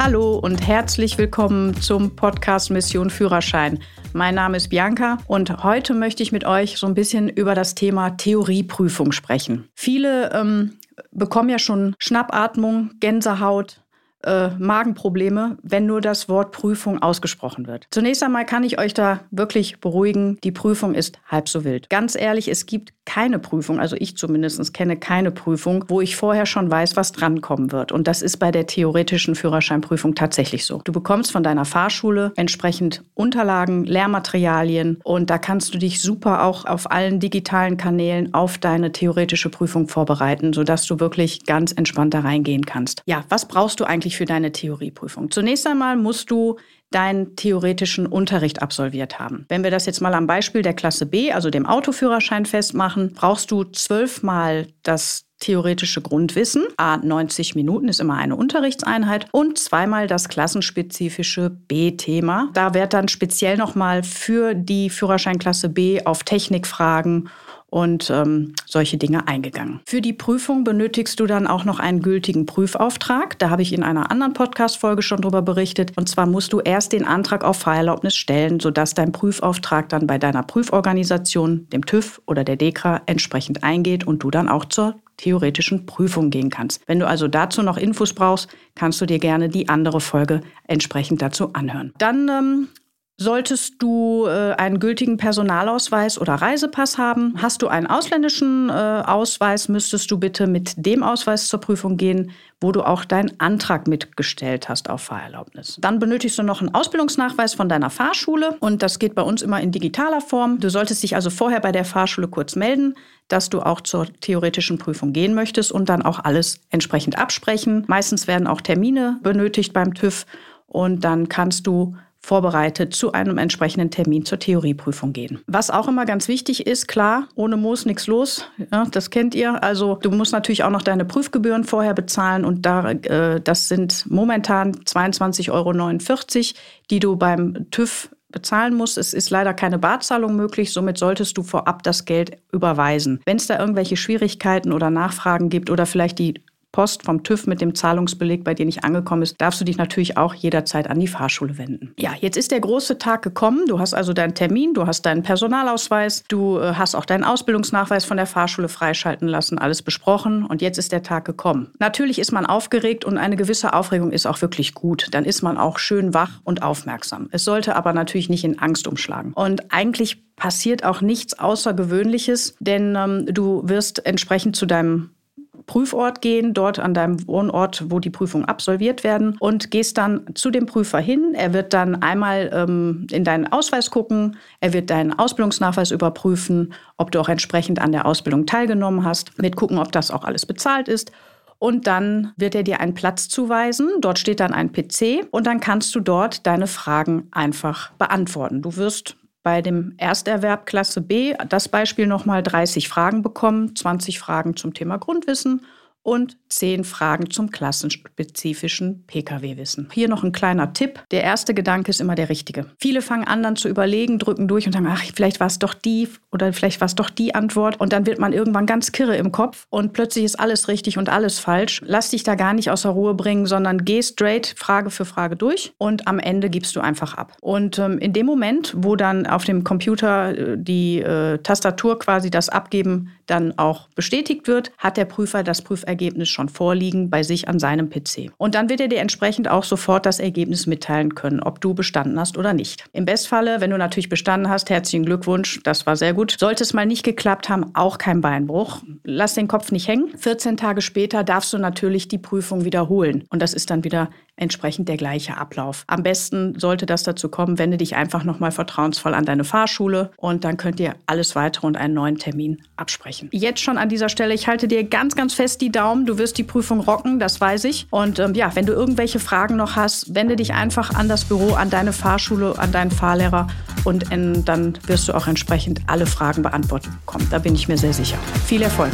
Hallo und herzlich willkommen zum Podcast Mission Führerschein. Mein Name ist Bianca und heute möchte ich mit euch so ein bisschen über das Thema Theorieprüfung sprechen. Viele ähm, bekommen ja schon Schnappatmung, Gänsehaut, äh, Magenprobleme, wenn nur das Wort Prüfung ausgesprochen wird. Zunächst einmal kann ich euch da wirklich beruhigen, die Prüfung ist halb so wild. Ganz ehrlich, es gibt keine Prüfung, also ich zumindest kenne keine Prüfung, wo ich vorher schon weiß, was drankommen wird. Und das ist bei der theoretischen Führerscheinprüfung tatsächlich so. Du bekommst von deiner Fahrschule entsprechend Unterlagen, Lehrmaterialien und da kannst du dich super auch auf allen digitalen Kanälen auf deine theoretische Prüfung vorbereiten, sodass du wirklich ganz entspannt da reingehen kannst. Ja, was brauchst du eigentlich? Eigentlich für deine Theorieprüfung? Zunächst einmal musst du deinen theoretischen Unterricht absolviert haben. Wenn wir das jetzt mal am Beispiel der Klasse B, also dem Autoführerschein festmachen, brauchst du zwölfmal das theoretische Grundwissen. A 90 Minuten ist immer eine Unterrichtseinheit und zweimal das klassenspezifische B-Thema. Da wird dann speziell nochmal für die Führerscheinklasse B auf Technikfragen und ähm, solche Dinge eingegangen. Für die Prüfung benötigst du dann auch noch einen gültigen Prüfauftrag. Da habe ich in einer anderen Podcast-Folge schon drüber berichtet. Und zwar musst du erst den Antrag auf Fahrerlaubnis stellen, sodass dein Prüfauftrag dann bei deiner Prüforganisation, dem TÜV oder der DEKRA, entsprechend eingeht und du dann auch zur theoretischen Prüfung gehen kannst. Wenn du also dazu noch Infos brauchst, kannst du dir gerne die andere Folge entsprechend dazu anhören. Dann ähm, Solltest du äh, einen gültigen Personalausweis oder Reisepass haben, hast du einen ausländischen äh, Ausweis, müsstest du bitte mit dem Ausweis zur Prüfung gehen, wo du auch deinen Antrag mitgestellt hast auf Fahrerlaubnis. Dann benötigst du noch einen Ausbildungsnachweis von deiner Fahrschule und das geht bei uns immer in digitaler Form. Du solltest dich also vorher bei der Fahrschule kurz melden, dass du auch zur theoretischen Prüfung gehen möchtest und dann auch alles entsprechend absprechen. Meistens werden auch Termine benötigt beim TÜV und dann kannst du vorbereitet zu einem entsprechenden Termin zur Theorieprüfung gehen. Was auch immer ganz wichtig ist, klar, ohne Moos nichts los. Ja, das kennt ihr. Also du musst natürlich auch noch deine Prüfgebühren vorher bezahlen und da, äh, das sind momentan 22,49 Euro, die du beim TÜV bezahlen musst. Es ist leider keine Barzahlung möglich, somit solltest du vorab das Geld überweisen. Wenn es da irgendwelche Schwierigkeiten oder Nachfragen gibt oder vielleicht die Post vom TÜV mit dem Zahlungsbeleg bei dir nicht angekommen ist, darfst du dich natürlich auch jederzeit an die Fahrschule wenden. Ja, jetzt ist der große Tag gekommen. Du hast also deinen Termin, du hast deinen Personalausweis, du äh, hast auch deinen Ausbildungsnachweis von der Fahrschule freischalten lassen, alles besprochen und jetzt ist der Tag gekommen. Natürlich ist man aufgeregt und eine gewisse Aufregung ist auch wirklich gut. Dann ist man auch schön wach und aufmerksam. Es sollte aber natürlich nicht in Angst umschlagen. Und eigentlich passiert auch nichts Außergewöhnliches, denn ähm, du wirst entsprechend zu deinem Prüfort gehen, dort an deinem Wohnort, wo die Prüfungen absolviert werden und gehst dann zu dem Prüfer hin. Er wird dann einmal ähm, in deinen Ausweis gucken, er wird deinen Ausbildungsnachweis überprüfen, ob du auch entsprechend an der Ausbildung teilgenommen hast, wird gucken, ob das auch alles bezahlt ist. Und dann wird er dir einen Platz zuweisen. Dort steht dann ein PC und dann kannst du dort deine Fragen einfach beantworten. Du wirst bei dem Ersterwerb Klasse B das Beispiel nochmal 30 Fragen bekommen, 20 Fragen zum Thema Grundwissen und zehn Fragen zum klassenspezifischen Pkw-Wissen. Hier noch ein kleiner Tipp. Der erste Gedanke ist immer der richtige. Viele fangen an dann zu überlegen, drücken durch und sagen, ach, vielleicht war es doch die oder vielleicht war es doch die Antwort. Und dann wird man irgendwann ganz kirre im Kopf und plötzlich ist alles richtig und alles falsch. Lass dich da gar nicht aus der Ruhe bringen, sondern geh straight Frage für Frage durch und am Ende gibst du einfach ab. Und ähm, in dem Moment, wo dann auf dem Computer äh, die äh, Tastatur quasi das Abgeben dann auch bestätigt wird, hat der Prüfer das Prüfergebnis Ergebnis schon vorliegen bei sich an seinem PC. Und dann wird er dir entsprechend auch sofort das Ergebnis mitteilen können, ob du bestanden hast oder nicht. Im Bestfalle, wenn du natürlich bestanden hast, herzlichen Glückwunsch, das war sehr gut. Sollte es mal nicht geklappt haben, auch kein Beinbruch. Lass den Kopf nicht hängen. 14 Tage später darfst du natürlich die Prüfung wiederholen. Und das ist dann wieder entsprechend der gleiche Ablauf. Am besten sollte das dazu kommen, wende dich einfach nochmal vertrauensvoll an deine Fahrschule und dann könnt ihr alles weitere und einen neuen Termin absprechen. Jetzt schon an dieser Stelle, ich halte dir ganz, ganz fest die Daumen. Du wirst die Prüfung rocken, das weiß ich. Und ähm, ja, wenn du irgendwelche Fragen noch hast, wende dich einfach an das Büro, an deine Fahrschule, an deinen Fahrlehrer und in, dann wirst du auch entsprechend alle Fragen beantwortet bekommen. Da bin ich mir sehr sicher. Viel Erfolg!